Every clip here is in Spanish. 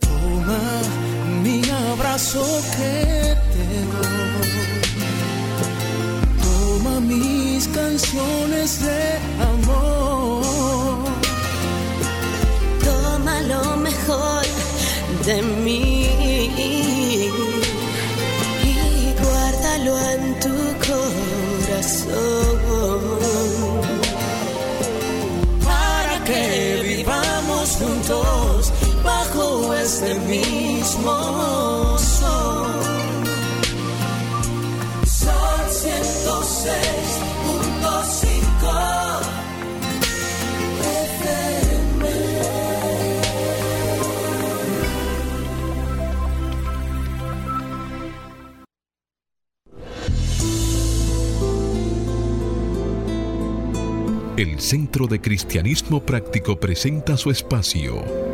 Toma mi abrazo que te. Toma mis canciones de amor. Toma lo mejor de mí este mismo sol. Sol 106.5 El Centro de Cristianismo Práctico presenta su espacio.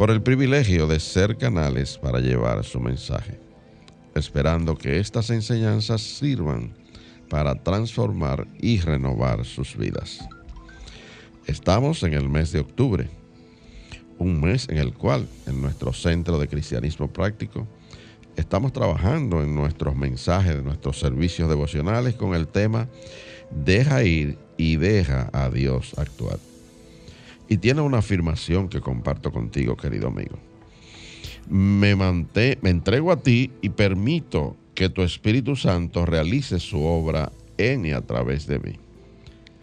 por el privilegio de ser canales para llevar su mensaje, esperando que estas enseñanzas sirvan para transformar y renovar sus vidas. Estamos en el mes de octubre, un mes en el cual en nuestro Centro de Cristianismo Práctico estamos trabajando en nuestros mensajes de nuestros servicios devocionales con el tema Deja ir y deja a Dios actuar. Y tiene una afirmación que comparto contigo, querido amigo. Me, manté, me entrego a ti y permito que tu Espíritu Santo realice su obra en y a través de mí.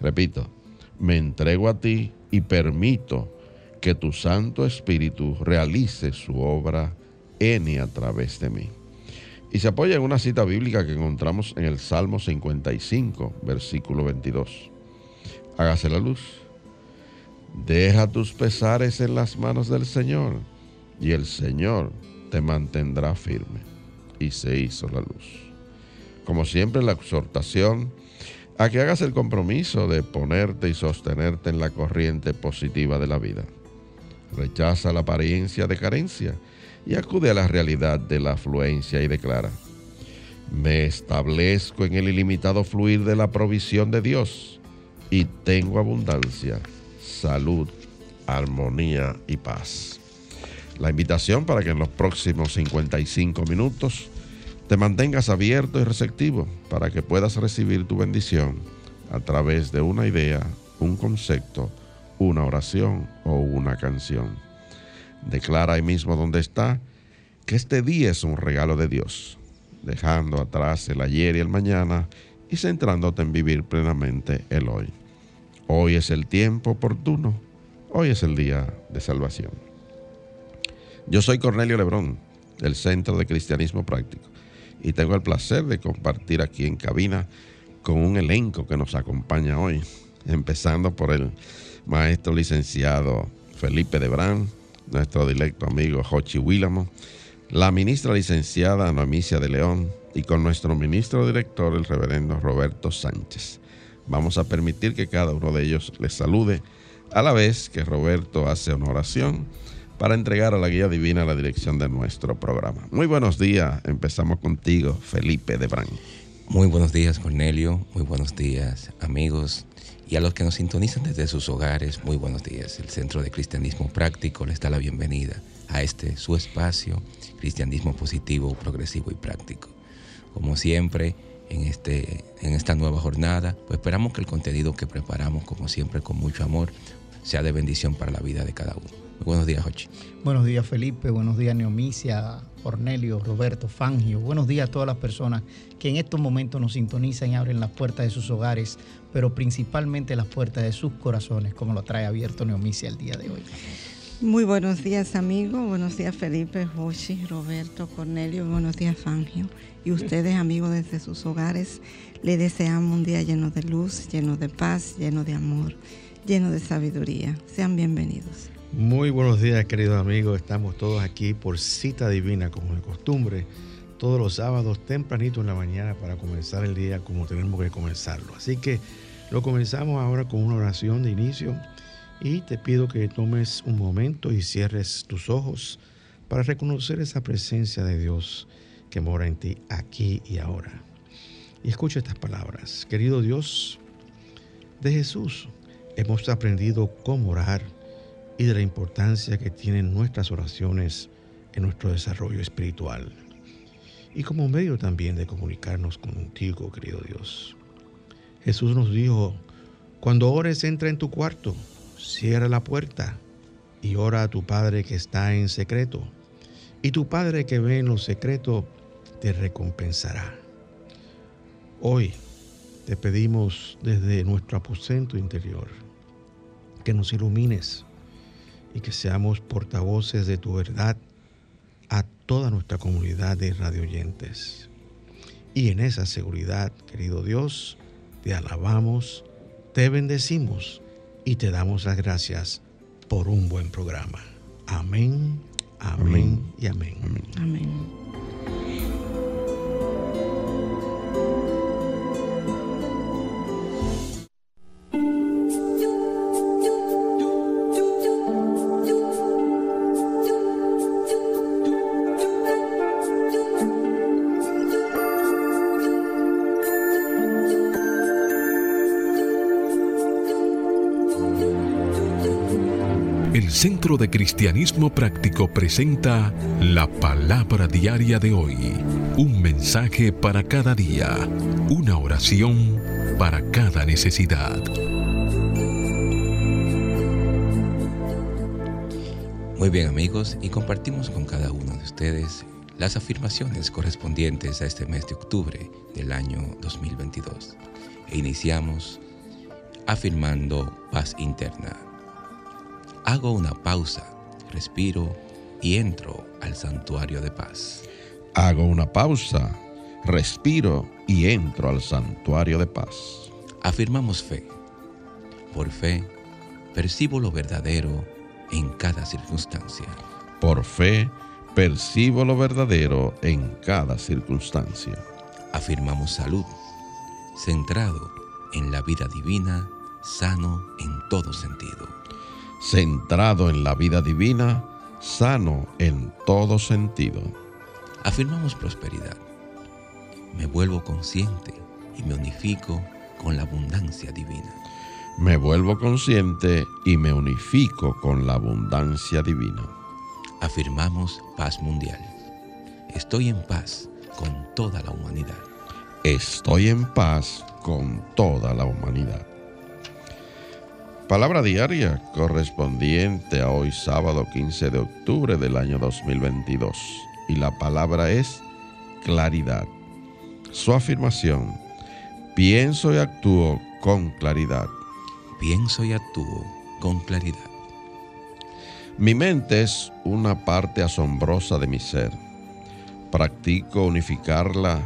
Repito, me entrego a ti y permito que tu Santo Espíritu realice su obra en y a través de mí. Y se apoya en una cita bíblica que encontramos en el Salmo 55, versículo 22. Hágase la luz. Deja tus pesares en las manos del Señor y el Señor te mantendrá firme. Y se hizo la luz. Como siempre, la exhortación a que hagas el compromiso de ponerte y sostenerte en la corriente positiva de la vida. Rechaza la apariencia de carencia y acude a la realidad de la afluencia y declara, me establezco en el ilimitado fluir de la provisión de Dios y tengo abundancia salud, armonía y paz. La invitación para que en los próximos 55 minutos te mantengas abierto y receptivo para que puedas recibir tu bendición a través de una idea, un concepto, una oración o una canción. Declara ahí mismo donde está que este día es un regalo de Dios, dejando atrás el ayer y el mañana y centrándote en vivir plenamente el hoy. Hoy es el tiempo oportuno. Hoy es el día de salvación. Yo soy Cornelio Lebrón, del Centro de Cristianismo Práctico, y tengo el placer de compartir aquí en cabina con un elenco que nos acompaña hoy, empezando por el maestro licenciado Felipe Debrán, nuestro directo amigo Jochi Willamo, la ministra licenciada Noemicia de León y con nuestro ministro director, el reverendo Roberto Sánchez. Vamos a permitir que cada uno de ellos les salude a la vez que Roberto hace una oración para entregar a la guía divina la dirección de nuestro programa. Muy buenos días, empezamos contigo, Felipe de. Muy buenos días, Cornelio, muy buenos días, amigos, y a los que nos sintonizan desde sus hogares, muy buenos días. El Centro de Cristianismo Práctico les da la bienvenida a este su espacio, Cristianismo Positivo, Progresivo y Práctico. Como siempre, en, este, en esta nueva jornada. Pues esperamos que el contenido que preparamos, como siempre, con mucho amor, sea de bendición para la vida de cada uno. Buenos días, Jochi. Buenos días, Felipe. Buenos días, Neomicia, Cornelio, Roberto, Fangio. Buenos días a todas las personas que en estos momentos nos sintonizan y abren las puertas de sus hogares, pero principalmente las puertas de sus corazones, como lo trae abierto Neomicia el día de hoy. Muy buenos días, amigos. Buenos días, Felipe, Joshi, Roberto, Cornelio. Buenos días, Fangio. Y ustedes, amigos, desde sus hogares, le deseamos un día lleno de luz, lleno de paz, lleno de amor, lleno de sabiduría. Sean bienvenidos. Muy buenos días, queridos amigos. Estamos todos aquí por cita divina, como de costumbre, todos los sábados tempranito en la mañana para comenzar el día como tenemos que comenzarlo. Así que lo comenzamos ahora con una oración de inicio y te pido que tomes un momento y cierres tus ojos para reconocer esa presencia de Dios que mora en ti aquí y ahora. Y escucha estas palabras. Querido Dios, de Jesús hemos aprendido cómo orar y de la importancia que tienen nuestras oraciones en nuestro desarrollo espiritual y como medio también de comunicarnos contigo, querido Dios. Jesús nos dijo, cuando ores entra en tu cuarto cierra la puerta y ora a tu Padre que está en secreto. Y tu Padre que ve en lo secreto te recompensará. Hoy te pedimos desde nuestro aposento interior que nos ilumines y que seamos portavoces de tu verdad a toda nuestra comunidad de radioyentes. Y en esa seguridad, querido Dios, te alabamos, te bendecimos y te damos las gracias por un buen programa. Amén, amén, y amén. Amén. Centro de Cristianismo Práctico presenta la palabra diaria de hoy. Un mensaje para cada día. Una oración para cada necesidad. Muy bien amigos, y compartimos con cada uno de ustedes las afirmaciones correspondientes a este mes de octubre del año 2022. E iniciamos afirmando paz interna. Hago una pausa, respiro y entro al santuario de paz. Hago una pausa, respiro y entro al santuario de paz. Afirmamos fe. Por fe, percibo lo verdadero en cada circunstancia. Por fe, percibo lo verdadero en cada circunstancia. Afirmamos salud, centrado en la vida divina, sano en todo sentido. Centrado en la vida divina, sano en todo sentido. Afirmamos prosperidad. Me vuelvo consciente y me unifico con la abundancia divina. Me vuelvo consciente y me unifico con la abundancia divina. Afirmamos paz mundial. Estoy en paz con toda la humanidad. Estoy en paz con toda la humanidad. Palabra diaria correspondiente a hoy sábado 15 de octubre del año 2022. Y la palabra es claridad. Su afirmación, pienso y actúo con claridad. Pienso y actúo con claridad. Mi mente es una parte asombrosa de mi ser. Practico unificarla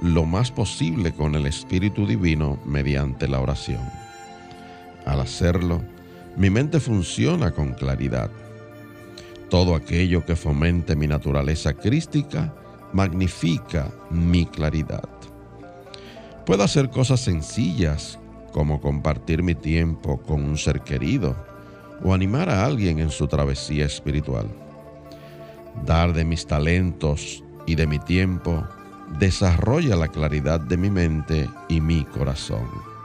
lo más posible con el Espíritu Divino mediante la oración. Al hacerlo, mi mente funciona con claridad. Todo aquello que fomente mi naturaleza crística magnifica mi claridad. Puedo hacer cosas sencillas como compartir mi tiempo con un ser querido o animar a alguien en su travesía espiritual. Dar de mis talentos y de mi tiempo desarrolla la claridad de mi mente y mi corazón.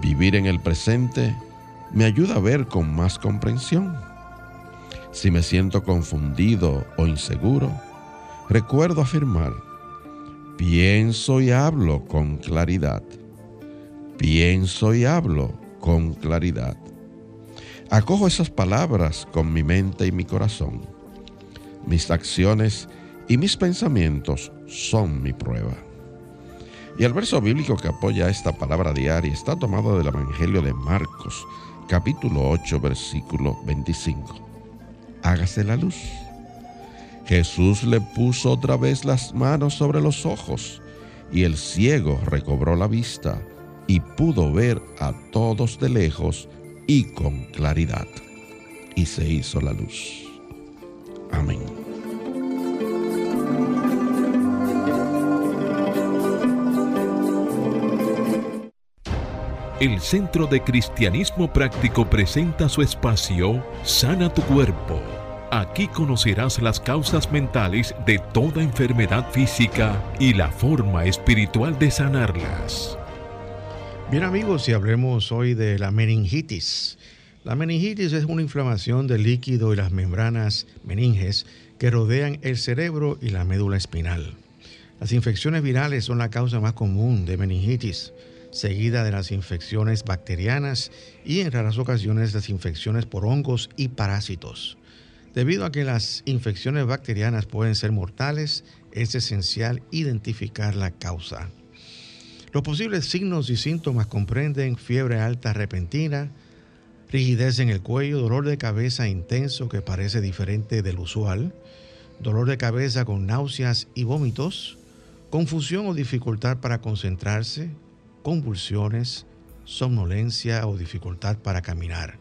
Vivir en el presente me ayuda a ver con más comprensión. Si me siento confundido o inseguro, recuerdo afirmar, pienso y hablo con claridad. Pienso y hablo con claridad. Acojo esas palabras con mi mente y mi corazón. Mis acciones y mis pensamientos son mi prueba. Y el verso bíblico que apoya esta palabra diaria está tomado del Evangelio de Marcos, capítulo 8, versículo 25. Hágase la luz. Jesús le puso otra vez las manos sobre los ojos y el ciego recobró la vista y pudo ver a todos de lejos y con claridad. Y se hizo la luz. Amén. El Centro de Cristianismo Práctico presenta su espacio Sana tu Cuerpo. Aquí conocerás las causas mentales de toda enfermedad física y la forma espiritual de sanarlas. Bien amigos, y hablemos hoy de la meningitis. La meningitis es una inflamación del líquido y las membranas meninges que rodean el cerebro y la médula espinal. Las infecciones virales son la causa más común de meningitis seguida de las infecciones bacterianas y en raras ocasiones las infecciones por hongos y parásitos. Debido a que las infecciones bacterianas pueden ser mortales, es esencial identificar la causa. Los posibles signos y síntomas comprenden fiebre alta repentina, rigidez en el cuello, dolor de cabeza intenso que parece diferente del usual, dolor de cabeza con náuseas y vómitos, confusión o dificultad para concentrarse, convulsiones, somnolencia o dificultad para caminar,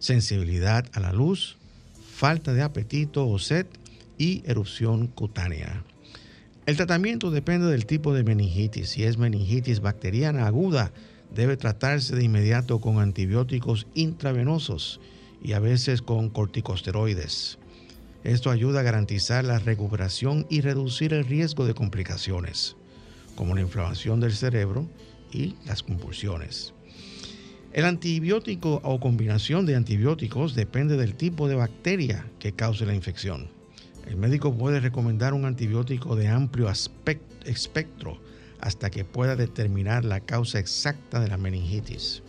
sensibilidad a la luz, falta de apetito o sed y erupción cutánea. El tratamiento depende del tipo de meningitis. Si es meningitis bacteriana aguda, debe tratarse de inmediato con antibióticos intravenosos y a veces con corticosteroides. Esto ayuda a garantizar la recuperación y reducir el riesgo de complicaciones, como la inflamación del cerebro y las convulsiones. El antibiótico o combinación de antibióticos depende del tipo de bacteria que cause la infección. El médico puede recomendar un antibiótico de amplio espectro hasta que pueda determinar la causa exacta de la meningitis.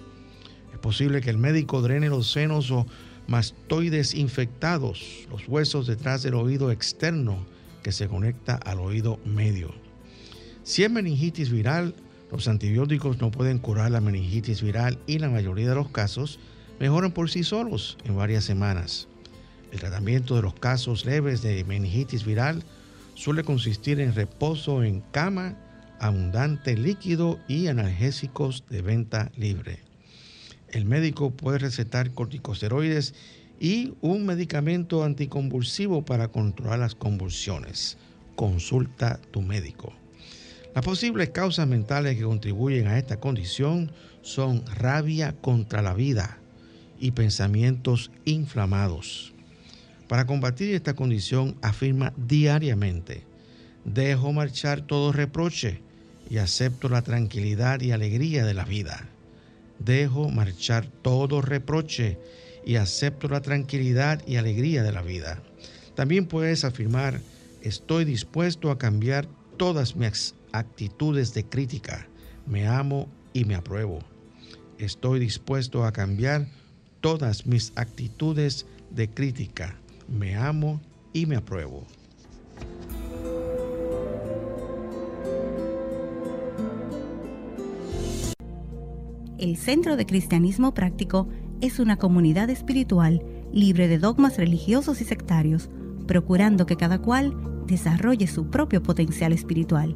Es posible que el médico drene los senos o mastoides infectados, los huesos detrás del oído externo que se conecta al oído medio. Si es meningitis viral, los antibióticos no pueden curar la meningitis viral y la mayoría de los casos mejoran por sí solos en varias semanas. El tratamiento de los casos leves de meningitis viral suele consistir en reposo en cama, abundante líquido y analgésicos de venta libre. El médico puede recetar corticosteroides y un medicamento anticonvulsivo para controlar las convulsiones. Consulta tu médico. Las posibles causas mentales que contribuyen a esta condición son rabia contra la vida y pensamientos inflamados. Para combatir esta condición afirma diariamente, dejo marchar todo reproche y acepto la tranquilidad y alegría de la vida. Dejo marchar todo reproche y acepto la tranquilidad y alegría de la vida. También puedes afirmar, estoy dispuesto a cambiar todas mis actitudes de crítica. Me amo y me apruebo. Estoy dispuesto a cambiar todas mis actitudes de crítica. Me amo y me apruebo. El Centro de Cristianismo Práctico es una comunidad espiritual libre de dogmas religiosos y sectarios, procurando que cada cual desarrolle su propio potencial espiritual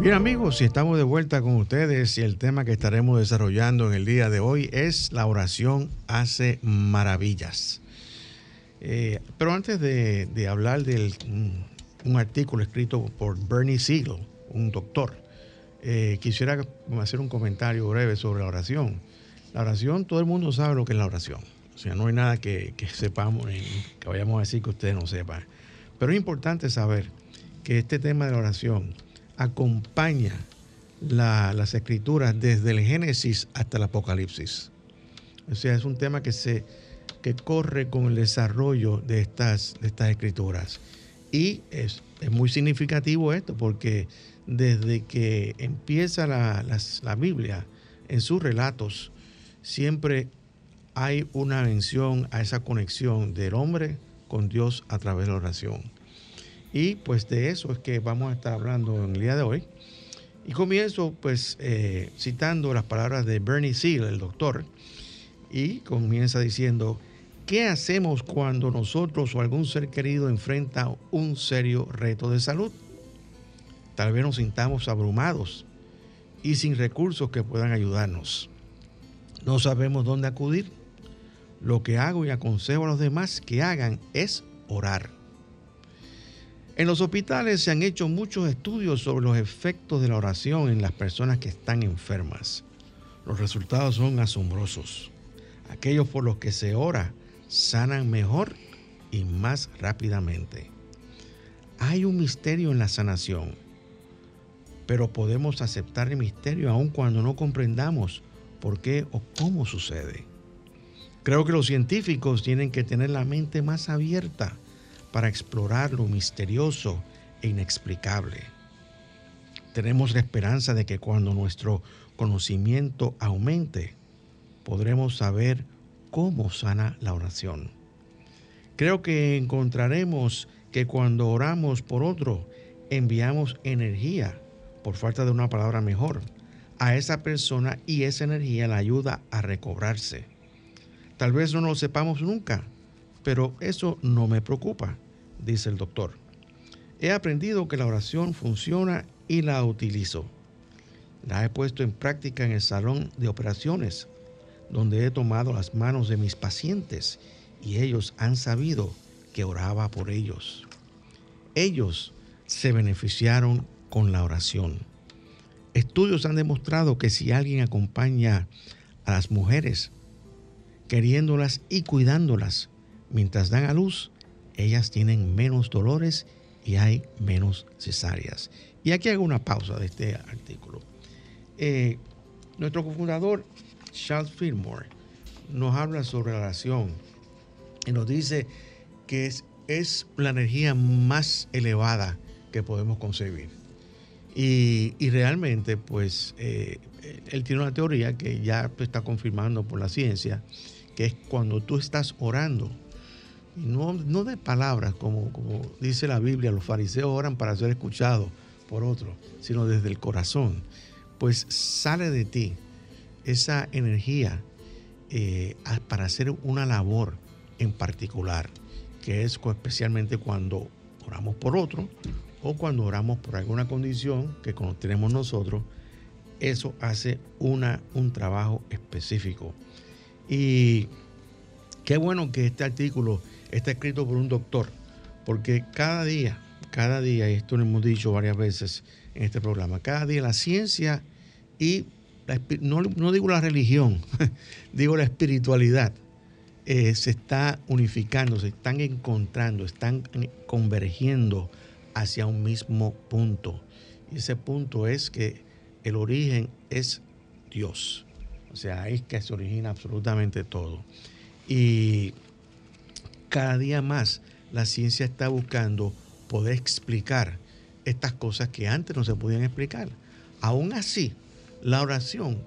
Bien amigos, si estamos de vuelta con ustedes y el tema que estaremos desarrollando en el día de hoy es la oración hace maravillas. Eh, pero antes de, hablar de un, artículo escrito por Bernie Siegel, un doctor, eh, quisiera hacer un comentario breve sobre la oración. La oración, todo el mundo sabe lo que es la oración. O sea, no hay nada que, sepamos, que vayamos a decir que ustedes no sepan. Pero es importante saber que este tema de la oración acompaña las escrituras desde el Génesis hasta el Apocalipsis. O sea, es un tema que se que corre con el desarrollo de estas, de estas escrituras. Y es, muy significativo esto porque desde que empieza la, la Biblia en sus relatos, siempre hay una mención a esa conexión del hombre con Dios a través de la oración. Y pues de eso es que vamos a estar hablando en el día de hoy. Y comienzo pues eh, citando las palabras de Bernie Seal, el doctor, y comienza diciendo, ¿qué hacemos cuando nosotros o algún ser querido enfrenta un serio reto de salud? Tal vez nos sintamos abrumados y sin recursos que puedan ayudarnos. No sabemos dónde acudir. Lo que hago y aconsejo a los demás que hagan es orar. En los hospitales se han hecho muchos estudios sobre los efectos de la oración en las personas que están enfermas. Los resultados son asombrosos. Aquellos por los que se ora sanan mejor y más rápidamente. Hay un misterio en la sanación, pero podemos aceptar el misterio aun cuando no comprendamos por qué o cómo sucede. Creo que los científicos tienen que tener la mente más abierta para explorar lo misterioso e inexplicable. Tenemos la esperanza de que cuando nuestro conocimiento aumente, podremos saber cómo sana la oración. Creo que encontraremos que cuando oramos por otro, enviamos energía, por falta de una palabra mejor, a esa persona y esa energía la ayuda a recobrarse. Tal vez no lo sepamos nunca, pero eso no me preocupa, dice el doctor. He aprendido que la oración funciona y la utilizo. La he puesto en práctica en el salón de operaciones donde he tomado las manos de mis pacientes y ellos han sabido que oraba por ellos. Ellos se beneficiaron con la oración. Estudios han demostrado que si alguien acompaña a las mujeres, queriéndolas y cuidándolas mientras dan a luz, ellas tienen menos dolores y hay menos cesáreas. Y aquí hago una pausa de este artículo. Eh, nuestro cofundador Charles Fillmore nos habla sobre la oración y nos dice que es, es la energía más elevada que podemos concebir. Y, realmente, pues, eh, él tiene una teoría que ya está confirmando por la ciencia, que es cuando tú estás orando, no, no de palabras, como, como dice la Biblia, los fariseos oran para ser escuchados por otros, sino desde el corazón, pues sale de ti esa energía eh, para hacer una labor en particular, que es especialmente cuando oramos por otro o cuando oramos por alguna condición que tenemos nosotros, eso hace una, un trabajo específico. Y qué bueno que este artículo está escrito por un doctor, porque cada día, cada día, y esto lo hemos dicho varias veces en este programa, cada día la ciencia y no, digo la religión, digo la espiritualidad, eh, se está unificando, se están encontrando, están convergiendo hacia un mismo punto. Y ese punto es que el origen es Dios. O sea, ahí es que se origina absolutamente todo. Y cada día más la ciencia está buscando poder explicar estas cosas que antes no se podían explicar. Aún así, la oración,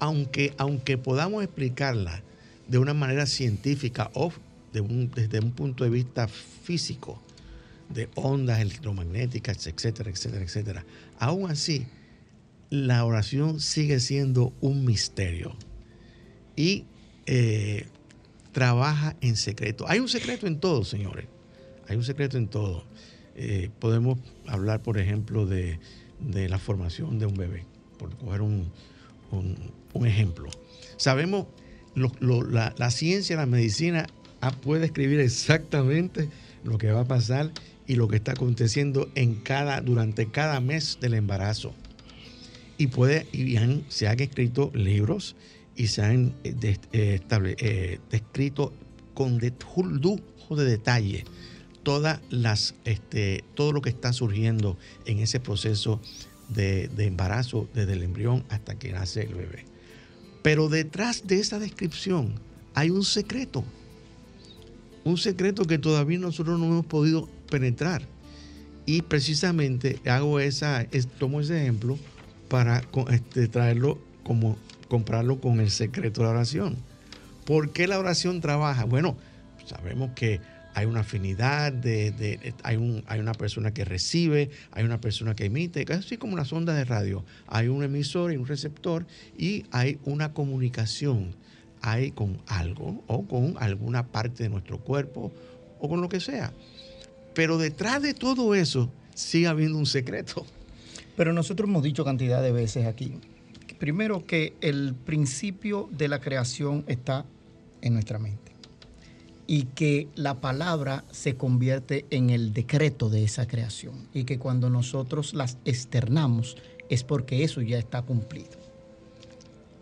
aunque, aunque podamos explicarla de una manera científica o desde un punto de vista físico, de ondas electromagnéticas, etcétera, etcétera, etcétera, aún así, la oración sigue siendo un misterio y eh, trabaja en secreto. Hay un secreto en todo, señores. Hay un secreto en todo. Eh, podemos hablar, por ejemplo, de la formación de un bebé por coger un, ejemplo. Sabemos, la, ciencia, la medicina ah, puede escribir exactamente lo que va a pasar y lo que está aconteciendo en cada, durante cada mes del embarazo. Y, puede, y se han escrito libros y se han eh, eh, eh, descrito con lujo de detalle todas las, este, todo lo que está surgiendo en ese proceso de, de embarazo desde el embrión hasta que nace el bebé. Pero detrás de esa descripción hay un secreto. Un secreto que todavía nosotros no hemos podido penetrar. Y precisamente hago esa, es- tomo ese ejemplo para este, traerlo como comprarlo con el secreto de la oración. ¿Por qué la oración trabaja? Bueno, sabemos que hay una afinidad, de, hay, un, hay una persona que recibe, hay una persona que emite, así como una sonda de radio. Hay un emisor y un receptor y hay una comunicación. Hay con algo o con alguna parte de nuestro cuerpo o con lo que sea. Pero detrás de todo eso sigue habiendo un secreto. Pero nosotros hemos dicho cantidad de veces aquí. Primero que el principio de la creación está en nuestra mente. Y que la palabra se convierte en el decreto de esa creación. Y que cuando nosotros las externamos es porque eso ya está cumplido.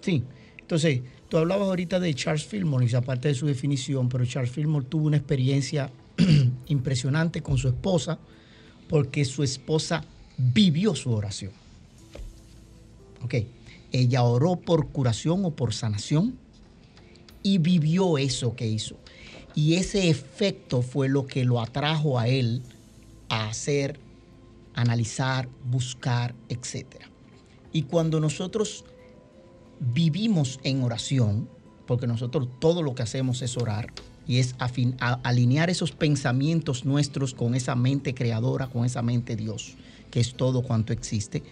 Sí. Entonces, tú hablabas ahorita de Charles Fillmore, y aparte de su definición, pero Charles Fillmore tuvo una experiencia impresionante con su esposa, porque su esposa vivió su oración. Ok. Ella oró por curación o por sanación y vivió eso que hizo. Y ese efecto fue lo que lo atrajo a él a hacer, analizar, buscar, etc. Y cuando nosotros vivimos en oración, porque nosotros todo lo que hacemos es orar y es alinear esos pensamientos nuestros con esa mente creadora, con esa mente Dios, que es todo cuanto existe.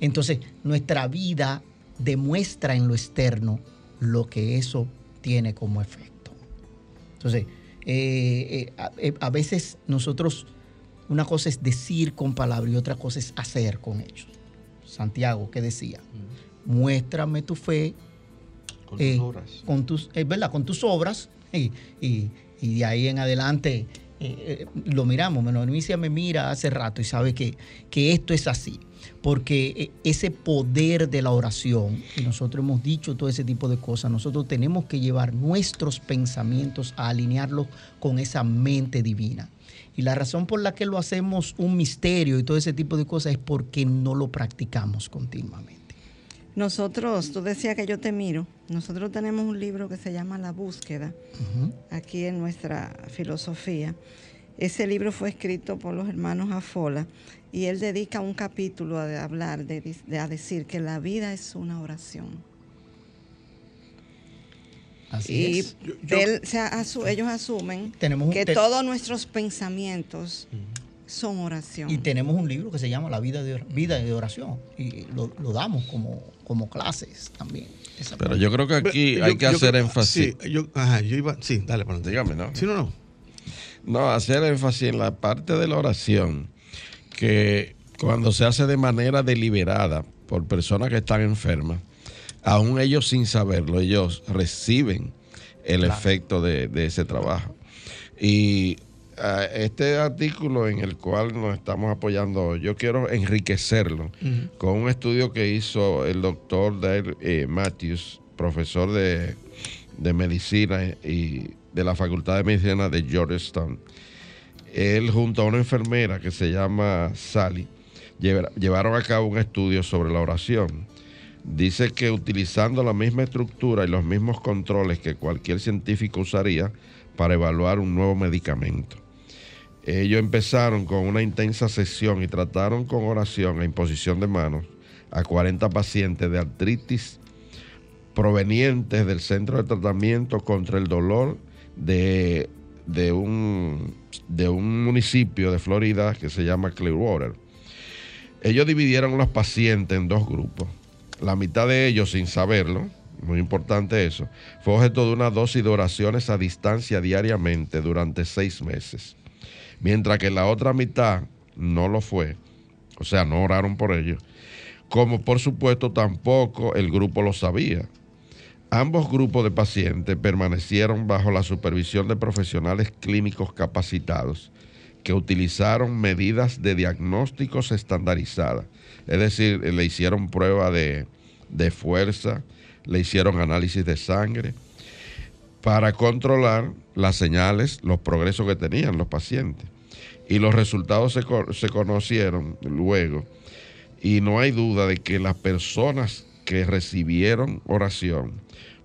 Entonces, nuestra vida demuestra en lo externo lo que eso tiene como efecto. Entonces, eh, eh, a, eh, a veces nosotros, una cosa es decir con palabras y otra cosa es hacer con hechos. Santiago, ¿qué decía? Muéstrame tu fe Con eh, tus obras. con tus, es verdad, con tus obras y, y- y de ahí en adelante lo miramos. Bueno, Inicia me mira hace rato y sabe que, que esto es así, porque eh, ese poder de la oración, y nosotros hemos dicho todo ese tipo de cosas, nosotros tenemos que llevar nuestros pensamientos a alinearlos con esa mente divina. Y la razón por la que lo hacemos un misterio y todo ese tipo de cosas es porque no lo practicamos continuamente. Nosotros, tú decías que yo te miro, nosotros tenemos un libro que se llama La búsqueda, aquí en nuestra filosofía. Ese libro fue escrito por los hermanos Afola y él dedica un capítulo a hablar, de, de- a decir que la vida es una oración. Así y es. él se asu- ellos asumen Tenemos un que te- todos nuestros pensamientos son oración. Y tenemos un libro que se llama La vida de, vida de oración y lo, lo damos como, como clases también. Esa Pero parte. yo creo que aquí Yo- hay que yo hacer creo- énfasis. Sí, yo, ajá, yo iba, sí, dale para adelante. Dígame, ¿no? Sí, no, no. No, hacer énfasis en la parte de la oración, que cuando se hace de manera deliberada por personas que están enfermas, aún ellos sin saberlo, ellos reciben el Claro. efecto de, de ese trabajo. Y ah, este artículo en el cual nos estamos apoyando, yo quiero enriquecerlo con un estudio que hizo el doctor Dale eh, Matthews, profesor de, de medicina y de la Facultad de Medicina de Georgetown. Él junto a una enfermera que se llama Sally lleva- llevaron a cabo un estudio sobre la oración. Dice que utilizando la misma estructura y los mismos controles que cualquier científico usaría para evaluar un nuevo medicamento. Ellos empezaron con una intensa sesión y trataron con oración e imposición de manos a 40 pacientes de artritis provenientes del centro de tratamiento contra el dolor de, de un, de un municipio de Florida que se llama Clearwater. Ellos dividieron los pacientes en dos grupos. La mitad de ellos, sin saberlo, muy importante eso, fue objeto de una dosis de oraciones a distancia diariamente durante seis meses. Mientras que la otra mitad no lo fue. O sea, no oraron por ellos. Como por supuesto tampoco el grupo lo sabía. Ambos grupos de pacientes permanecieron bajo la supervisión de profesionales clínicos capacitados que utilizaron medidas de diagnósticos estandarizadas. Es decir, le hicieron prueba de, de fuerza, le hicieron análisis de sangre para controlar las señales, los progresos que tenían los pacientes. Y los resultados se, se conocieron luego. Y no hay duda de que las personas que recibieron oración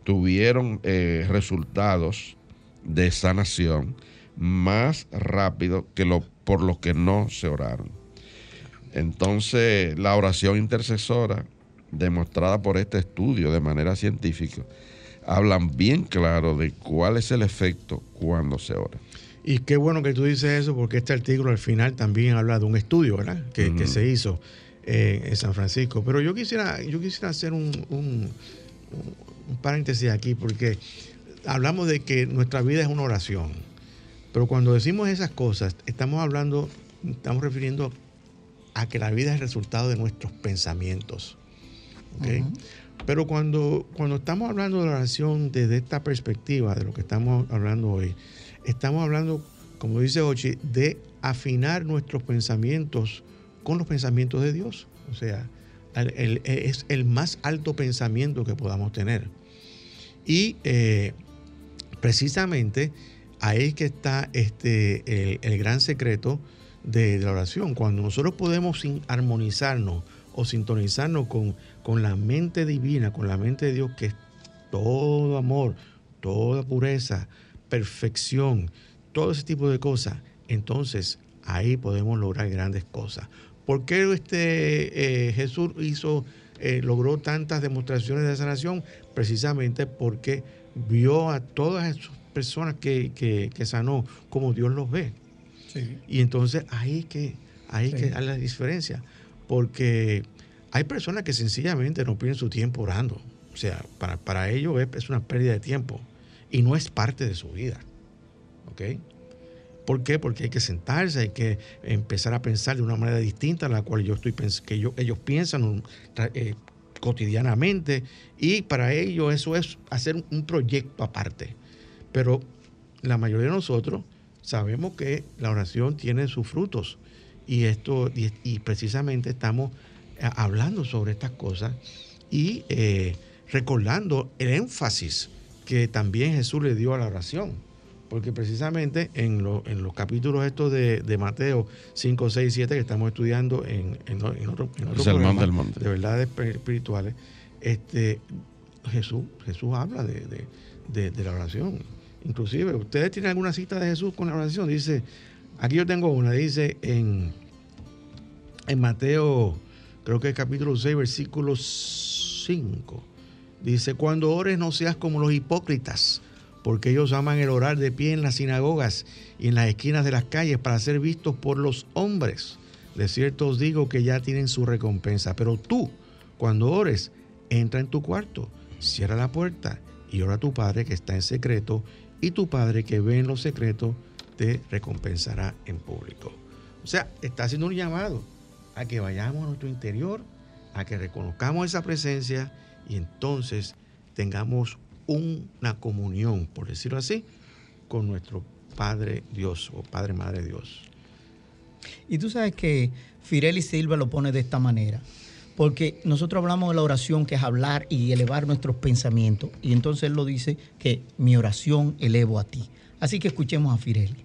tuvieron eh, resultados de sanación más rápido que lo, por los que no se oraron. Entonces, la oración intercesora, demostrada por este estudio de manera científica, hablan bien claro de cuál es el efecto cuando se ora. Y qué bueno que tú dices eso, porque este artículo al final también habla de un estudio, ¿verdad? Que, que se hizo eh, en San Francisco. Pero yo quisiera, yo quisiera hacer un, un, un paréntesis aquí, porque hablamos de que nuestra vida es una oración. Pero cuando decimos esas cosas, estamos hablando, estamos refiriendo a que la vida es el resultado de nuestros pensamientos. ¿okay? Pero cuando, cuando estamos hablando de la oración desde esta perspectiva, de lo que estamos hablando hoy, estamos hablando, como dice Ochi, de afinar nuestros pensamientos con los pensamientos de Dios. O sea, el, el, es el más alto pensamiento que podamos tener. Y eh, precisamente ahí que está este, el, el gran secreto de, la oración. Cuando nosotros podemos armonizarnos o sintonizarnos con, con la mente divina, con la mente de Dios, que es todo amor, toda pureza, perfección, todo ese tipo de cosas, entonces ahí podemos lograr grandes cosas. ¿Por qué este, eh, Jesús hizo, eh, logró tantas demostraciones de sanación? Precisamente porque vio a todas esas personas que, que, que sanó como Dios los ve. Sí. Y entonces ahí que ahí sí. que hay la diferencia, porque hay personas que sencillamente no pierden su tiempo orando. O sea, para, para ellos es, es una pérdida de tiempo y no es parte de su vida. ¿Ok? ¿Por qué? Porque hay que sentarse, hay que empezar a pensar de una manera distinta a la cual yo estoy que ellos piensan eh, cotidianamente y para ellos eso es hacer un proyecto aparte. Pero la mayoría de nosotros sabemos que la oración tiene sus frutos y esto y, y precisamente estamos eh, hablando sobre estas cosas y eh, recordando el énfasis que también Jesús le dio a la oración porque precisamente en, lo, en los capítulos estos de, de, Mateo 5, 6, 7 que estamos estudiando en, en, en otro, en otro programa del monte. de verdades espirituales, este, Jesús, Jesús habla de, de, de, la oración. Inclusive, ¿ustedes tienen alguna cita de Jesús con la oración? Dice, aquí yo tengo una, dice en, en Mateo, creo que es capítulo 6, versículo 5, dice, cuando ores no seas como los hipócritas, porque ellos aman el orar de pie en las sinagogas y en las esquinas de las calles para ser vistos por los hombres. De cierto os digo que ya tienen su recompensa, pero tú, cuando ores, entra en tu cuarto, cierra la puerta y ora a tu Padre que está en secreto, y tu Padre que ve en los secretos te recompensará en público. O sea, está haciendo un llamado a que vayamos a nuestro interior, a que reconozcamos esa presencia y entonces tengamos una comunión, por decirlo así, con nuestro Padre Dios o Padre Madre Dios. Y tú sabes que Fireli Silva lo pone de esta manera, porque nosotros hablamos de la oración que es hablar y elevar nuestros pensamientos, y entonces él lo dice que mi oración elevo a ti. Así que escuchemos a Fireli.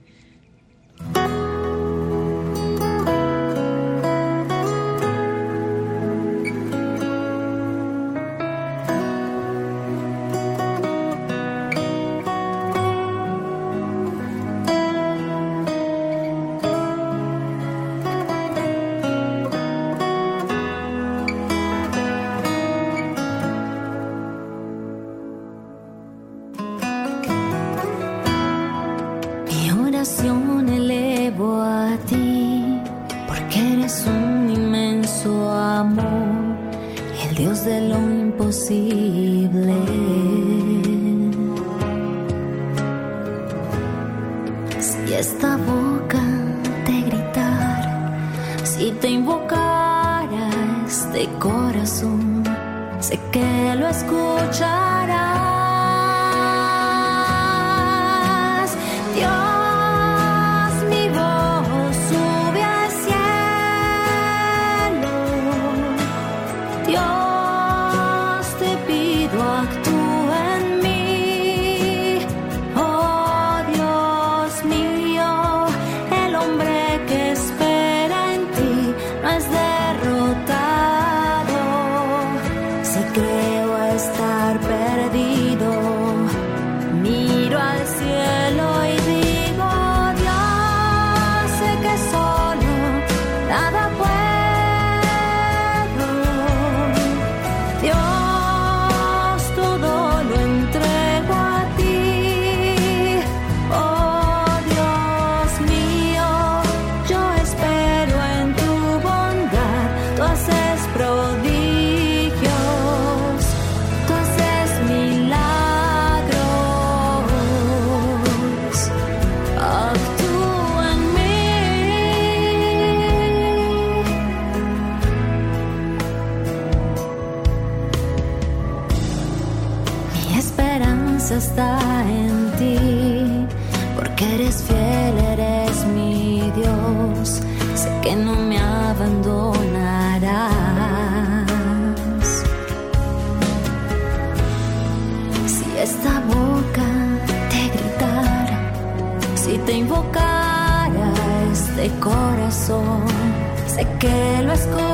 Que lo escucharás.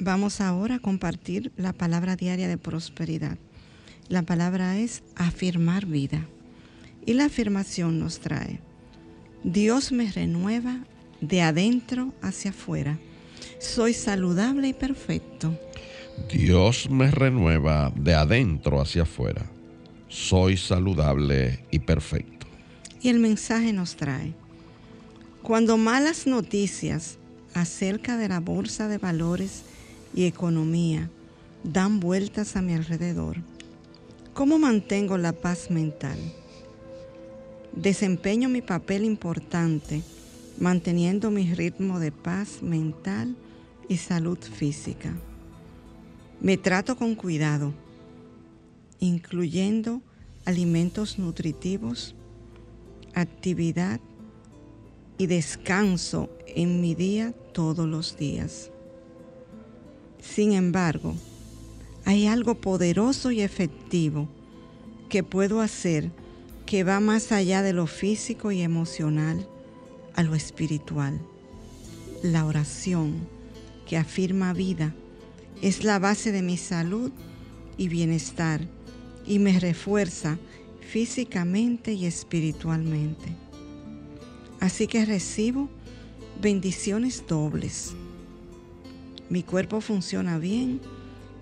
vamos ahora a compartir la palabra diaria de prosperidad. La palabra es afirmar vida. Y la afirmación nos trae, Dios me renueva de adentro hacia afuera. Soy saludable y perfecto. Dios me renueva de adentro hacia afuera. Soy saludable y perfecto. Y el mensaje nos trae, cuando malas noticias acerca de la bolsa de valores y economía dan vueltas a mi alrededor, ¿cómo mantengo la paz mental? Desempeño mi papel importante manteniendo mi ritmo de paz mental y salud física. Me trato con cuidado, incluyendo alimentos nutritivos, actividad y descanso en mi día todos los días. Sin embargo, hay algo poderoso y efectivo que puedo hacer que va más allá de lo físico y emocional a lo espiritual. La oración que afirma vida es la base de mi salud y bienestar y me refuerza físicamente y espiritualmente. Así que recibo bendiciones dobles. Mi cuerpo funciona bien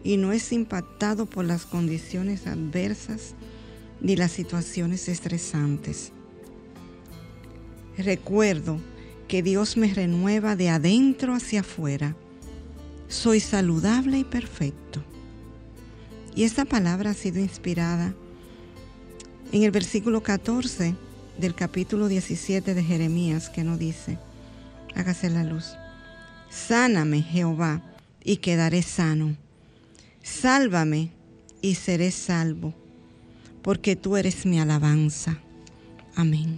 y no es impactado por las condiciones adversas ni las situaciones estresantes. Recuerdo que Dios me renueva de adentro hacia afuera. Soy saludable y perfecto. Y esta palabra ha sido inspirada en el versículo 14 del capítulo 17 de Jeremías que nos dice, hágase la luz, sáname Jehová y quedaré sano, sálvame y seré salvo, porque tú eres mi alabanza. Amén.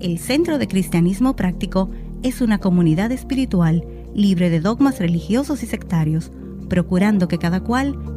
El Centro de Cristianismo Práctico es una comunidad espiritual libre de dogmas religiosos y sectarios, procurando que cada cual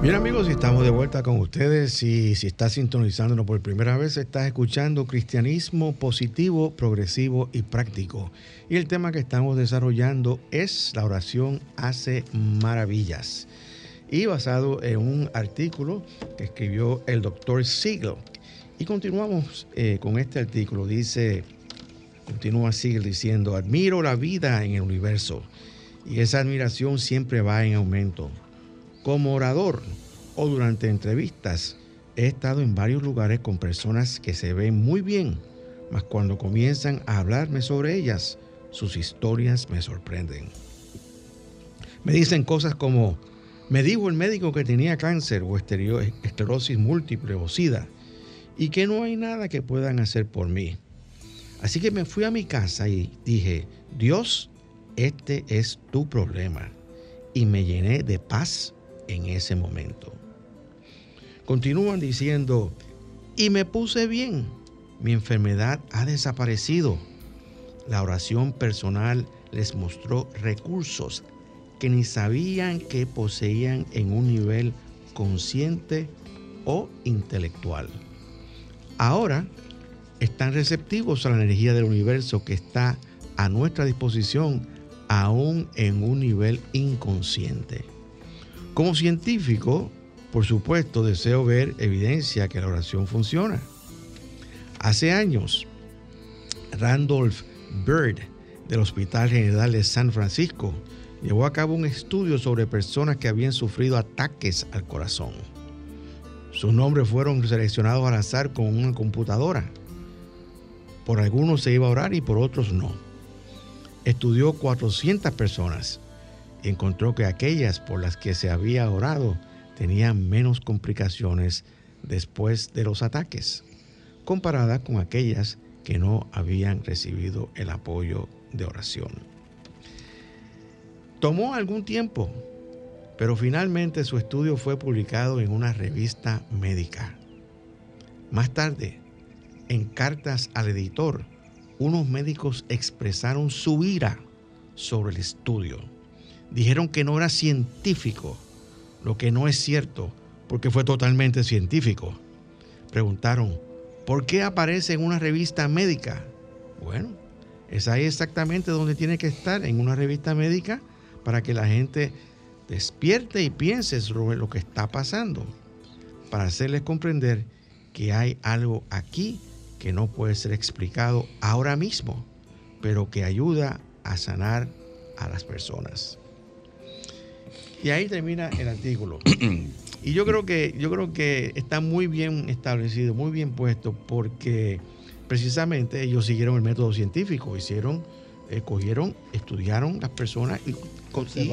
Bien amigos, estamos de vuelta con ustedes y si estás sintonizándonos por primera vez, estás escuchando Cristianismo positivo, progresivo y práctico. Y el tema que estamos desarrollando es la oración hace maravillas. Y basado en un artículo que escribió el doctor Siegel, y continuamos eh, con este artículo. Dice, continúa sigue diciendo, admiro la vida en el universo y esa admiración siempre va en aumento. Como orador o durante entrevistas, he estado en varios lugares con personas que se ven muy bien, mas cuando comienzan a hablarme sobre ellas, sus historias me sorprenden. Me dicen cosas como, me dijo el médico que tenía cáncer o esclerosis múltiple o sida y que no hay nada que puedan hacer por mí. Así que me fui a mi casa y dije, Dios, este es tu problema. Y me llené de paz en ese momento. Continúan diciendo, y me puse bien, mi enfermedad ha desaparecido. La oración personal les mostró recursos que ni sabían que poseían en un nivel consciente o intelectual. Ahora están receptivos a la energía del universo que está a nuestra disposición aún en un nivel inconsciente. Como científico, por supuesto, deseo ver evidencia que la oración funciona. Hace años, Randolph Bird del Hospital General de San Francisco llevó a cabo un estudio sobre personas que habían sufrido ataques al corazón. Sus nombres fueron seleccionados al azar con una computadora. Por algunos se iba a orar y por otros no. Estudió 400 personas encontró que aquellas por las que se había orado tenían menos complicaciones después de los ataques, comparada con aquellas que no habían recibido el apoyo de oración. Tomó algún tiempo pero finalmente su estudio fue publicado en una revista médica. Más tarde, en cartas al editor, unos médicos expresaron su ira sobre el estudio. Dijeron que no era científico, lo que no es cierto, porque fue totalmente científico. Preguntaron, ¿por qué aparece en una revista médica? Bueno, es ahí exactamente donde tiene que estar, en una revista médica, para que la gente despierte y piense sobre lo que está pasando. para hacerles comprender que hay algo aquí que no puede ser explicado ahora mismo, pero que ayuda a sanar a las personas. Y ahí termina el artículo. Y yo creo que yo creo que está muy bien establecido, muy bien puesto, porque precisamente ellos siguieron el método científico, hicieron, eh, cogieron, estudiaron las personas y, y,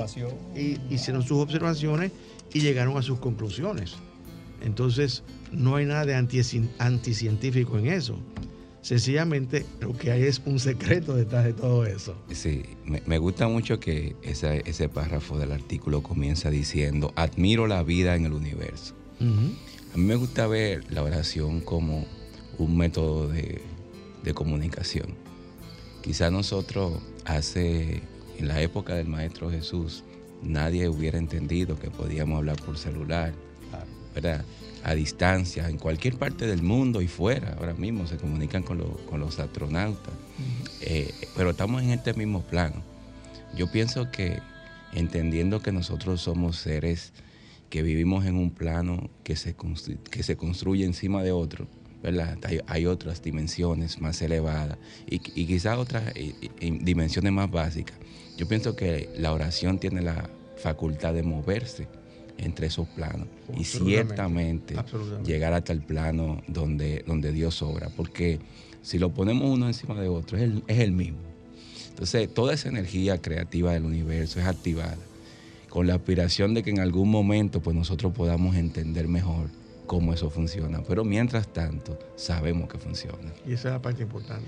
y hicieron sus observaciones y llegaron a sus conclusiones. Entonces, no hay nada de anti, anticientífico en eso. Sencillamente lo que hay es un secreto detrás de todo eso. Sí, me, me gusta mucho que esa- ese párrafo del artículo comienza diciendo, admiro la vida en el universo. A mí me gusta ver la oración como un método de, de comunicación. Quizá nosotros hace, en la época del Maestro Jesús, nadie hubiera entendido que podíamos hablar por celular, ¿verdad? A distancia, en cualquier parte del mundo y fuera. Ahora mismo se comunican con, lo- con los astronautas. Eh, pero estamos en este mismo plano. Yo pienso que entendiendo que nosotros somos seres que vivimos en un plano que se, constru- que se construye encima de otro, ¿verdad? Hay, hay otras dimensiones más elevadas y, y quizás otras dimensiones más básicas. Yo pienso que la oración tiene la facultad de moverse entre esos planos y ciertamente llegar hasta el plano donde, donde Dios obra, porque si lo ponemos uno encima de otro, es el, es el mismo. Entonces, toda esa energía creativa del universo es activada con la aspiración de que en algún momento pues nosotros podamos entender mejor cómo eso funciona. Pero mientras tanto, sabemos que funciona. Y esa es la parte importante.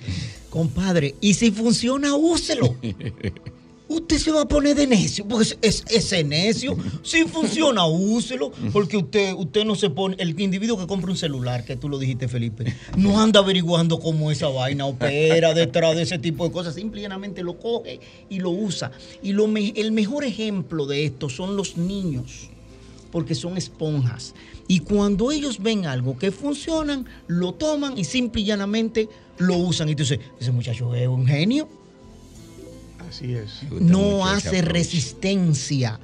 Compadre, y si funciona, úselo. Usted se va a poner de necio, porque es, es- ese necio. Si funciona, úselo, porque usted, usted no se pone. El individuo que compra un celular, que tú lo dijiste, Felipe, no anda averiguando cómo esa vaina opera detrás de ese tipo de cosas. Simplemente lo coge y lo usa. Y lo el mejor ejemplo de esto son los niños porque son esponjas. Y cuando ellos ven algo que funcionan, lo toman y simple y llanamente lo usan. Y tú dices, ese muchacho es un genio. Así es. No hace resistencia.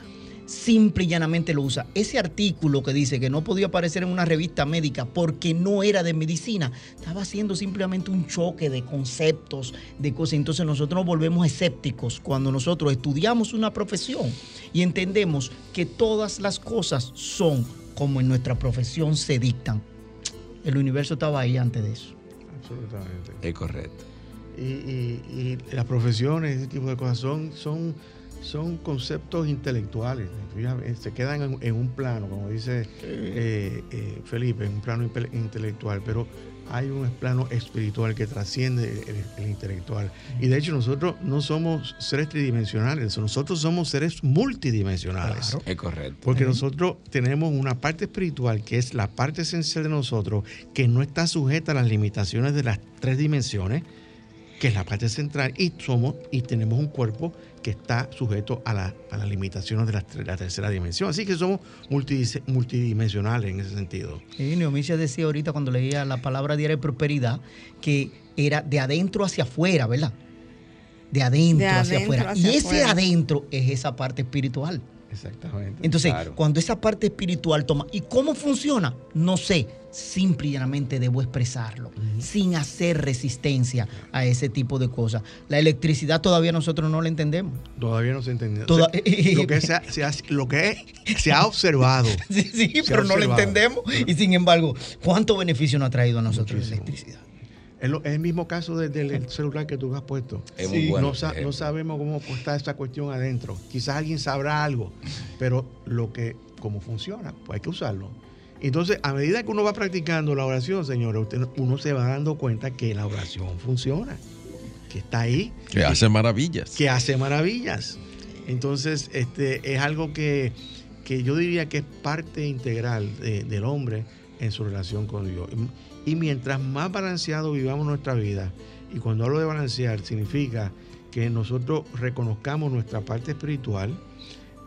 Simple y llanamente lo usa. Ese artículo que dice que no podía aparecer en una revista médica porque no era de medicina, estaba haciendo simplemente un choque de conceptos, de cosas. Entonces nosotros nos volvemos escépticos cuando nosotros estudiamos una profesión y entendemos que todas las cosas son como en nuestra profesión se dictan. El universo estaba ahí antes de eso. Absolutamente. Es correcto. Y, y- y las profesiones, ese tipo de cosas, son, son, son conceptos intelectuales. Se quedan en, en un plano, como dice eh, eh, Felipe, en un plano intelectual, pero hay un plano espiritual que trasciende el, el intelectual. Y de hecho nosotros no somos seres tridimensionales, nosotros somos seres multidimensionales. Es correcto. Porque nosotros tenemos una parte espiritual que es la parte esencial de nosotros, que no está sujeta a las limitaciones de las tres dimensiones, que es la parte central, y somos y tenemos un cuerpo que está sujeto a, la- a las limitaciones de la, la tercera dimensión. Así que somos multidimensionales en ese sentido. Y Neomicia decía ahorita cuando leía la palabra diaria de prosperidad que era de adentro hacia afuera, ¿verdad? De adentro, De hacia afuera. hacia y ese afuera. adentro es esa parte espiritual. Exactamente. Entonces, Claro. cuando esa parte espiritual toma, ¿y cómo funciona? No sé, simple y llanamente debo expresarlo, sin hacer resistencia a ese tipo de cosas. La electricidad todavía nosotros no la entendemos. Todavía no se entiende. Toda- O sea, lo, que se ha, se ha- lo que se ha observado. Sí, sí, pero no la observado. entendemos. Y sin embargo, ¿cuánto beneficio nos ha traído a nosotros la electricidad? Es, lo- el mismo caso de- del celular que tú has puesto. Es muy bueno no, sa- ejemplo. no sabemos cómo está esa cuestión adentro. Quizás alguien sabrá algo, pero lo que, cómo funciona, pues hay que usarlo. Entonces, a medida que uno va practicando la oración, señores, usted- uno se va dando cuenta que la oración funciona, que está ahí, Que hace maravillas. que hace maravillas. Entonces, este es algo que, que yo diría que es parte integral de- del hombre en su relación con Dios. Y, y mientras más balanceado vivamos nuestra vida, y cuando hablo de balancear, significa que nosotros reconozcamos nuestra parte espiritual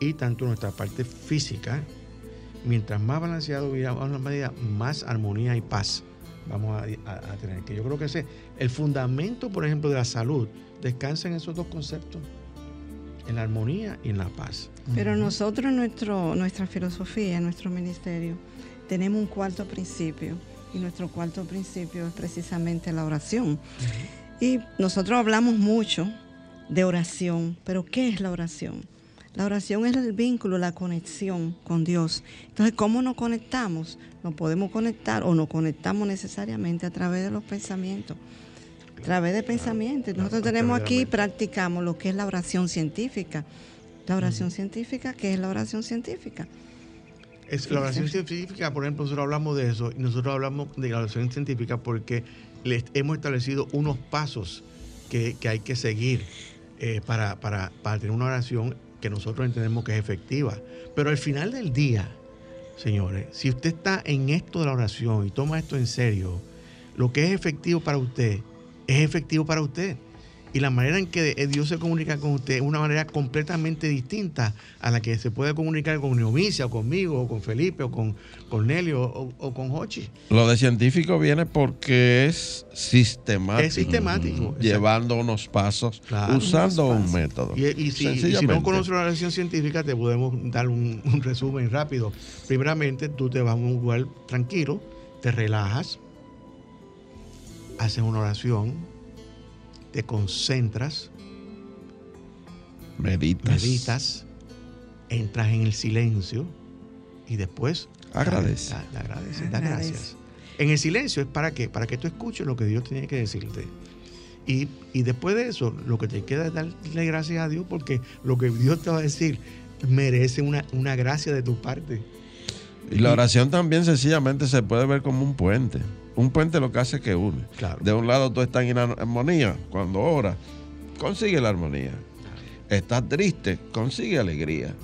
y tanto nuestra parte física, mientras más balanceado vivamos la vida, más armonía y paz vamos a, a- a tener. Que yo creo que ese el fundamento, por ejemplo, de la salud descansa en esos dos conceptos, en la armonía y en la paz. Pero nosotros, nuestro, nuestra filosofía, nuestro ministerio, tenemos un cuarto principio y nuestro cuarto principio es precisamente la oración. Y nosotros hablamos mucho de oración, pero ¿qué es la oración? La oración es el vínculo, la conexión con Dios. Entonces, ¿cómo nos conectamos? Nos podemos conectar o nos conectamos necesariamente a través de los pensamientos. A través de pensamientos. Nosotros tenemos aquí, practicamos lo que es la oración científica. La oración científica, ¿qué es la oración científica? Es, la oración científica, por ejemplo, nosotros hablamos de eso y nosotros hablamos de la oración científica porque les hemos establecido unos pasos que, que hay que seguir eh, para, para, para tener una oración que nosotros entendemos que es efectiva. Pero al final del día, señores, si usted está en esto de la oración y toma esto en serio, lo que es efectivo para usted es efectivo para usted. Y la manera en que Dios se comunica con usted es una manera completamente distinta a la que se puede comunicar con Neomicia, o conmigo, o con Felipe, o con Cornelio, o, o con Hochi. Lo de científico viene porque es sistemático. Es sistemático. Llevando unos pasos, Claro, usando unos un método. Y, y si, y si Sencillamente. no conoces la relación científica, te podemos dar un, un resumen rápido. Primeramente, tú te vas a un lugar tranquilo, te relajas, haces una oración, te concentras, meditas. meditas, entras en el silencio y después Agradece. agradeces, da Agradece. gracias. En el silencio es para qué? Para que tú escuches lo que Dios tiene que decirte. Y, y después de eso, lo que te queda es darle gracias a Dios porque lo que Dios te va a decir merece una, una gracia de tu parte. Y la oración también sencillamente se puede ver como un puente. Un puente lo que hace es que une. Claro. De un lado tú estás en armonía. Cuando oras, consigue la armonía. Estás triste, consigue alegría.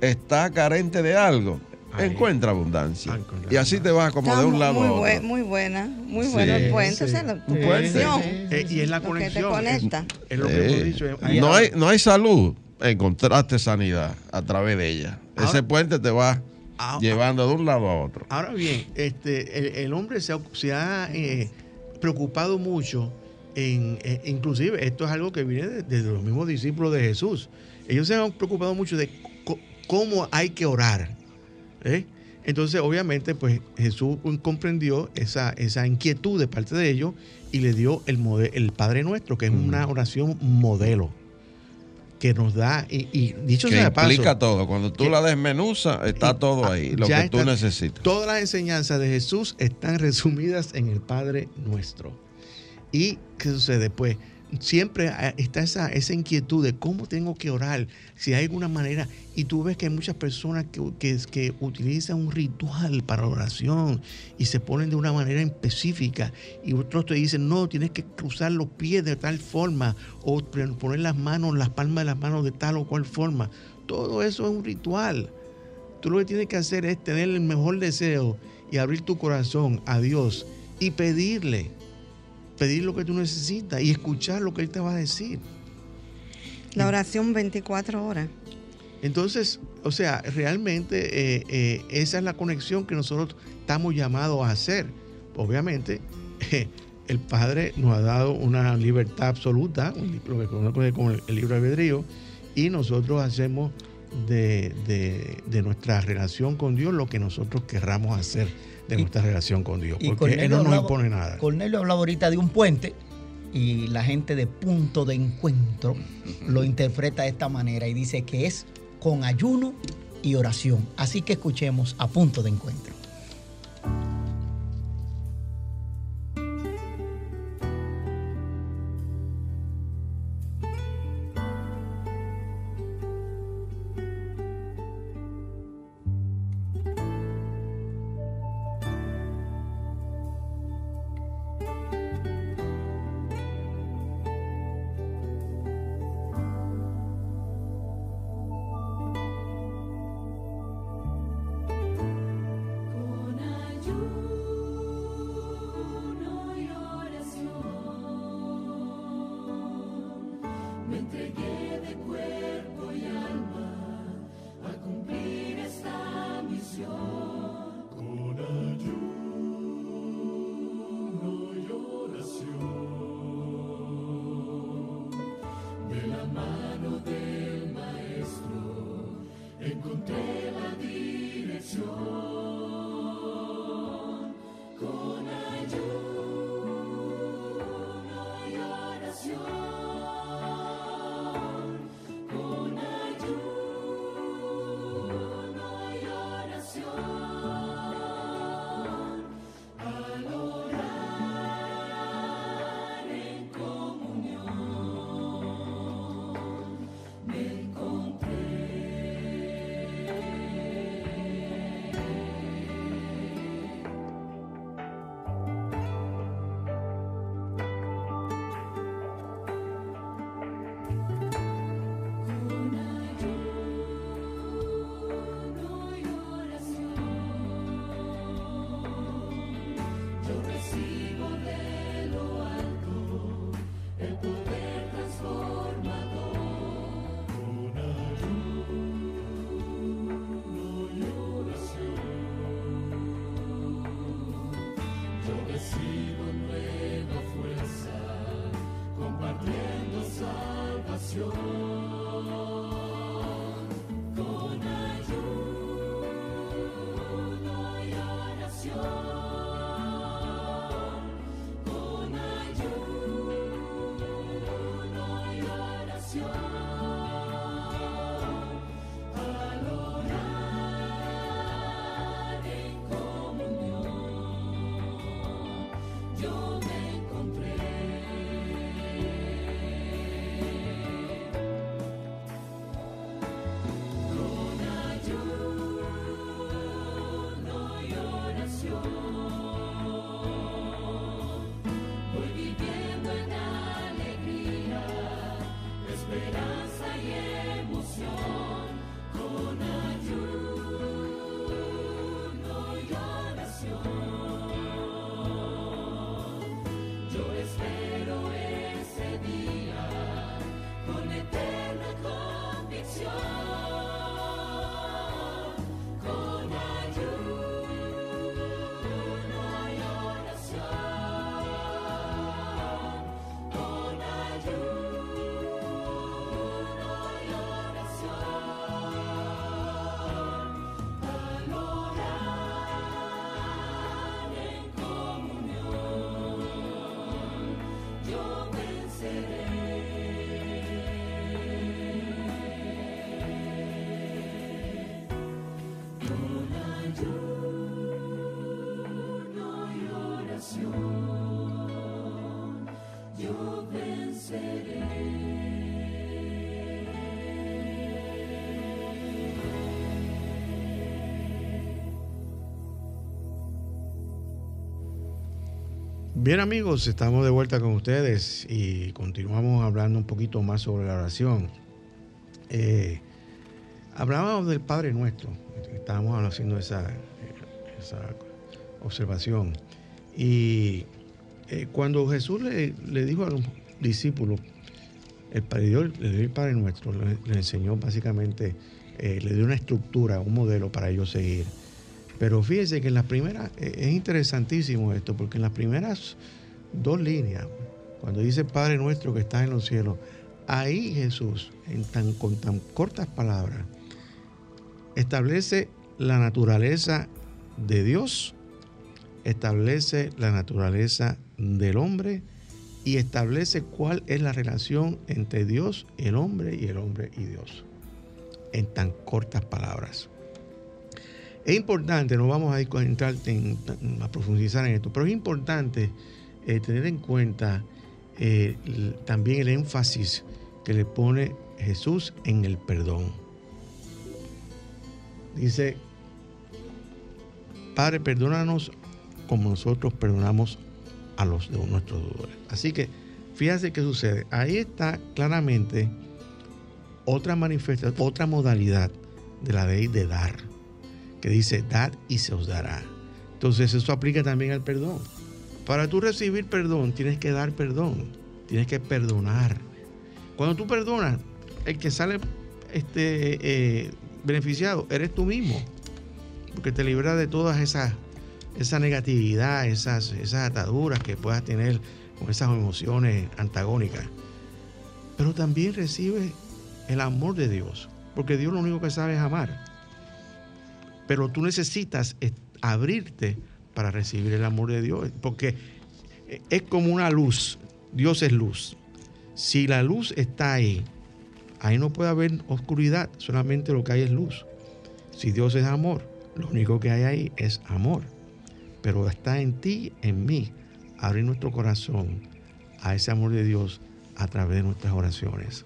Estás carente de algo, Ahí. encuentra abundancia. Y así te vas como de un lado muy, a otro. muy buena, muy Sí, buena el puente, sí. es la- tu Un puente. conexión. Y es la Lo que te conexión. conecta. Es, es lo que Sí. hemos dicho. no, hay, no hay salud, encontraste sanidad a través de ella. Ahora- Ese puente te va Ah, llevando de un lado a otro. Ahora bien, este, el, el hombre se ha, se ha, eh, preocupado mucho en, eh, inclusive esto es algo que viene de- desde los mismos discípulos de Jesús. Ellos se han preocupado mucho de cómo hay que orar. ¿eh? Entonces, obviamente, pues Jesús comprendió esa, esa inquietud de parte de ellos y le dio el, el Padre Nuestro, que es una oración modelo, que nos da, y, y dicho Que sea de paso, implica todo. Cuando tú que- la desmenuzas, está todo ahí, lo que tú está- necesitas. Todas las enseñanzas de Jesús están resumidas en el Padre nuestro. ¿Y qué sucede? Pues siempre ah, está esa, inquietud de cómo tengo que orar, si hay alguna manera. Y tú ves que hay muchas personas que, que, utilizan un ritual para oración y se ponen de una manera específica. Y otros te dicen, no, tienes que cruzar los pies de tal forma o poner las manos, las palmas de las manos de tal o cual forma. Todo eso es un ritual. Tú lo que tienes que hacer es tener el mejor deseo y abrir tu corazón a Dios y pedirle, pedir lo que tú necesitas y escuchar lo que Él te va a decir. La oración 24 horas. Entonces, o sea, realmente eh, eh, esa es la conexión que nosotros estamos llamados a hacer. Obviamente, el Padre nos ha dado una libertad absoluta, lo que conocemos como el, el libro de albedrío, y nosotros hacemos de, de- de nuestra relación con Dios lo que nosotros querramos hacer de Y- nuestra relación con Dios, porque Él no nos hablaba- impone nada. Cornelio hablaba ahorita de un puente y la gente de punto de encuentro lo interpreta de esta manera y dice que es con ayuno y oración. Así que escuchemos a punto de encuentro. Bien amigos, estamos de vuelta con ustedes y continuamos hablando un poquito más sobre la oración. Eh, hablábamos del Padre Nuestro, estábamos haciendo esa, observación. Y eh, cuando Jesús le, dijo a los discípulos, el Padre, Padre Nuestro, le, le enseñó básicamente, eh, le dio una estructura, un modelo para ellos seguir. Pero fíjense que en las primeras, eh, es interesantísimo esto, porque en las primeras dos líneas, cuando dice Padre nuestro que está en los cielos, ahí Jesús, en tan, con tan cortas palabras, establece la naturaleza de Dios, establece la naturaleza del hombre y establece cuál es la relación entre Dios, el hombre y el hombre y Dios, en tan cortas palabras. Es importante, no vamos a, entrar en, a profundizar en esto, pero es importante eh, tener en cuenta eh, también el énfasis que le pone Jesús en el perdón. Dice, Padre, perdónanos como nosotros perdonamos a los de nuestros deudores. Así que fíjate qué sucede. Ahí está claramente otra manifestación, otra modalidad de la ley de dar, que dice, dad y se os dará. Entonces eso aplica también al perdón. Para tú recibir perdón, tienes que dar perdón, tienes que perdonar. Cuando tú perdonas, el que sale este, eh, beneficiado eres tú mismo, porque te libra de todas esas esa negatividad, esas, esas ataduras que puedas tener con esas emociones antagónicas. Pero también recibe el amor de Dios, porque Dios lo único que sabe es amar. Pero tú necesitas abrirte para recibir el amor de Dios, porque es como una luz, Dios es luz. Si la luz está ahí, ahí no puede haber oscuridad, solamente lo que hay es luz. Si Dios es amor, lo único que hay ahí es amor pero está en ti, en mí, abrir nuestro corazón a ese amor de Dios a través de nuestras oraciones.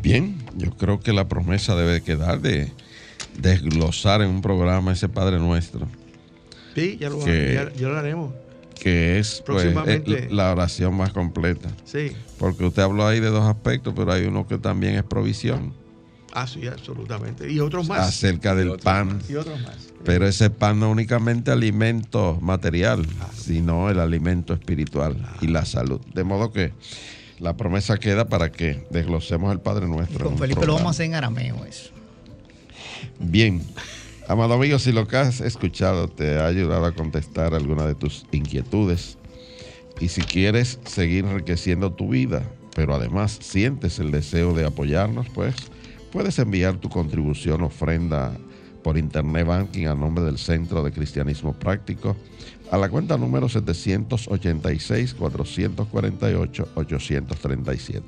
Bien, yo creo que la promesa debe quedar de desglosar en un programa ese Padre Nuestro. Sí, ya lo, ya, lo haremos. Que es pues, eh, la oración más completa. Sí. Porque usted habló ahí de dos aspectos, pero hay uno que también es provisión. Ah, sí, absolutamente. Y otros más. Acerca del pan. Y otros más. Pero ese pan no únicamente alimento material, sino el alimento espiritual y la salud. De modo que la promesa queda para que desglosemos el Padre Nuestro. con Felipe lo vamos a hacer en arameo eso. Bien. Amado amigo, si lo que has escuchado te ha ayudado a contestar alguna de tus inquietudes y si quieres seguir enriqueciendo tu vida, pero además sientes el deseo de apoyarnos, pues puedes enviar tu contribución ofrenda por Internet Banking a nombre del Centro de Cristianismo Práctico a la cuenta número 786-448-837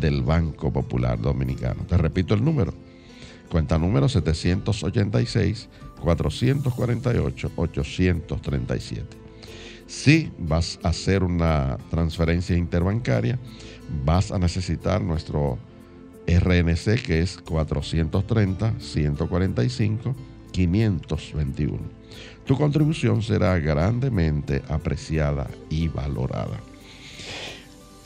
del Banco Popular Dominicano. Te repito el número. Cuenta número 786-448-837. Si vas a hacer una transferencia interbancaria, vas a necesitar nuestro RNC que es 430-145-521. Tu contribución será grandemente apreciada y valorada.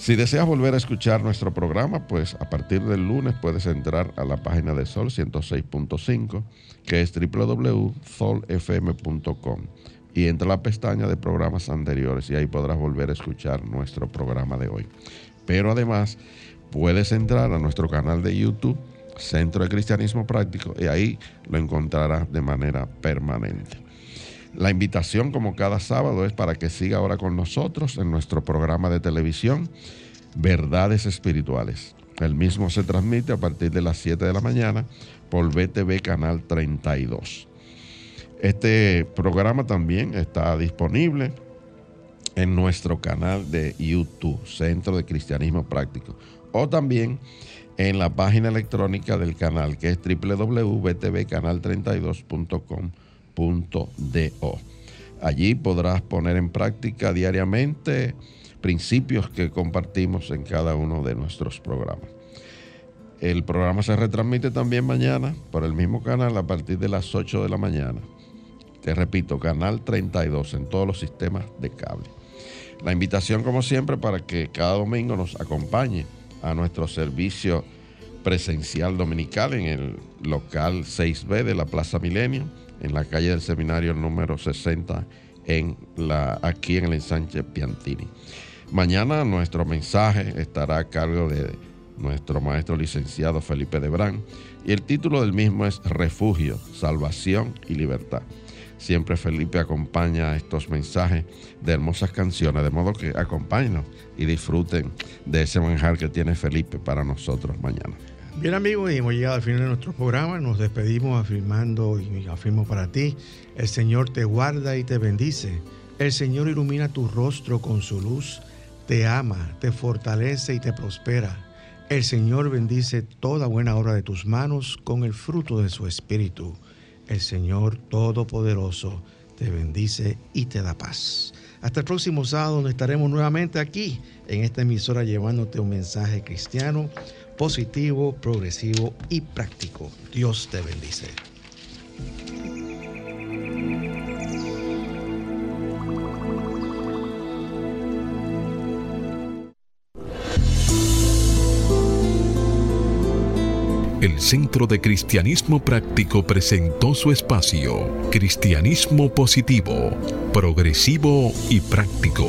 Si deseas volver a escuchar nuestro programa, pues a partir del lunes puedes entrar a la página de Sol 106.5, que es www.solfm.com, y entra a la pestaña de programas anteriores y ahí podrás volver a escuchar nuestro programa de hoy. Pero además, puedes entrar a nuestro canal de YouTube, Centro de Cristianismo Práctico, y ahí lo encontrarás de manera permanente. La invitación, como cada sábado, es para que siga ahora con nosotros en nuestro programa de televisión, Verdades Espirituales. El mismo se transmite a partir de las 7 de la mañana por BTV Canal 32. Este programa también está disponible en nuestro canal de YouTube, Centro de Cristianismo Práctico o también en la página electrónica del canal que es www.tvcanal32.com.do. Allí podrás poner en práctica diariamente principios que compartimos en cada uno de nuestros programas. El programa se retransmite también mañana por el mismo canal a partir de las 8 de la mañana. Te repito, Canal 32 en todos los sistemas de cable. La invitación, como siempre, para que cada domingo nos acompañe a nuestro servicio presencial dominical en el local 6B de la Plaza Milenio, en la calle del Seminario número 60, en la, aquí en el ensanche Piantini. Mañana nuestro mensaje estará a cargo de nuestro maestro licenciado Felipe Debrán y el título del mismo es Refugio, Salvación y Libertad. Siempre Felipe acompaña estos mensajes de hermosas canciones, de modo que acompáñenos y disfruten de ese manjar que tiene Felipe para nosotros mañana. Bien amigos, y hemos llegado al final de nuestro programa. Nos despedimos afirmando y afirmo para ti, el Señor te guarda y te bendice. El Señor ilumina tu rostro con su luz, te ama, te fortalece y te prospera. El Señor bendice toda buena obra de tus manos con el fruto de su espíritu. El Señor Todopoderoso te bendice y te da paz. Hasta el próximo sábado donde estaremos nuevamente aquí en esta emisora llevándote un mensaje cristiano positivo, progresivo y práctico. Dios te bendice. el Centro de Cristianismo Práctico presentó su espacio, Cristianismo Positivo, Progresivo y Práctico,